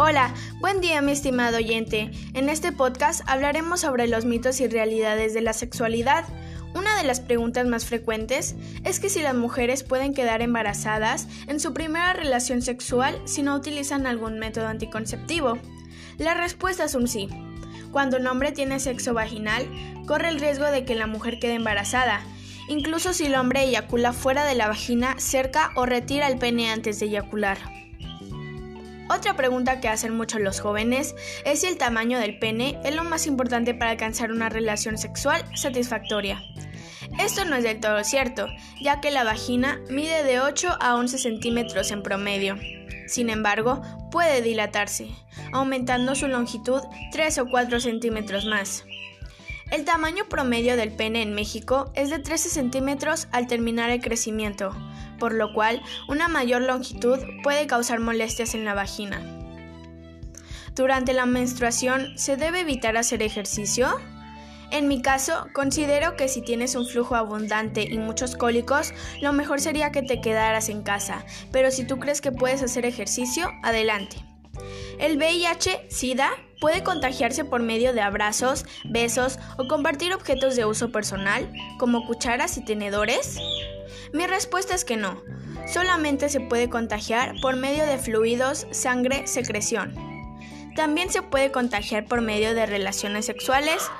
Hola, buen día mi estimado oyente. En este podcast hablaremos sobre los mitos y realidades de la sexualidad. Una de las preguntas más frecuentes es que si las mujeres pueden quedar embarazadas en su primera relación sexual si no utilizan algún método anticonceptivo. La respuesta es un sí. Cuando un hombre tiene sexo vaginal, corre el riesgo de que la mujer quede embarazada, incluso si el hombre eyacula fuera de la vagina, cerca o retira el pene antes de eyacular. Otra pregunta que hacen muchos los jóvenes es si el tamaño del pene es lo más importante para alcanzar una relación sexual satisfactoria. Esto no es del todo cierto, ya que la vagina mide de 8 a 11 centímetros en promedio. Sin embargo, puede dilatarse, aumentando su longitud 3 o 4 centímetros más. El tamaño promedio del pene en México es de 13 centímetros al terminar el crecimiento, por lo cual una mayor longitud puede causar molestias en la vagina. Durante la menstruación, ¿se debe evitar hacer ejercicio? En mi caso, considero que si tienes un flujo abundante y muchos cólicos, lo mejor sería que te quedaras en casa, pero si tú crees que puedes hacer ejercicio, adelante. El VIH, SIDA, puede contagiarse por medio de abrazos, besos o compartir objetos de uso personal, como cucharas y tenedores. Mi respuesta es que no. Solamente se puede contagiar por medio de fluidos, sangre, secreción. También se puede contagiar por medio de relaciones sexuales,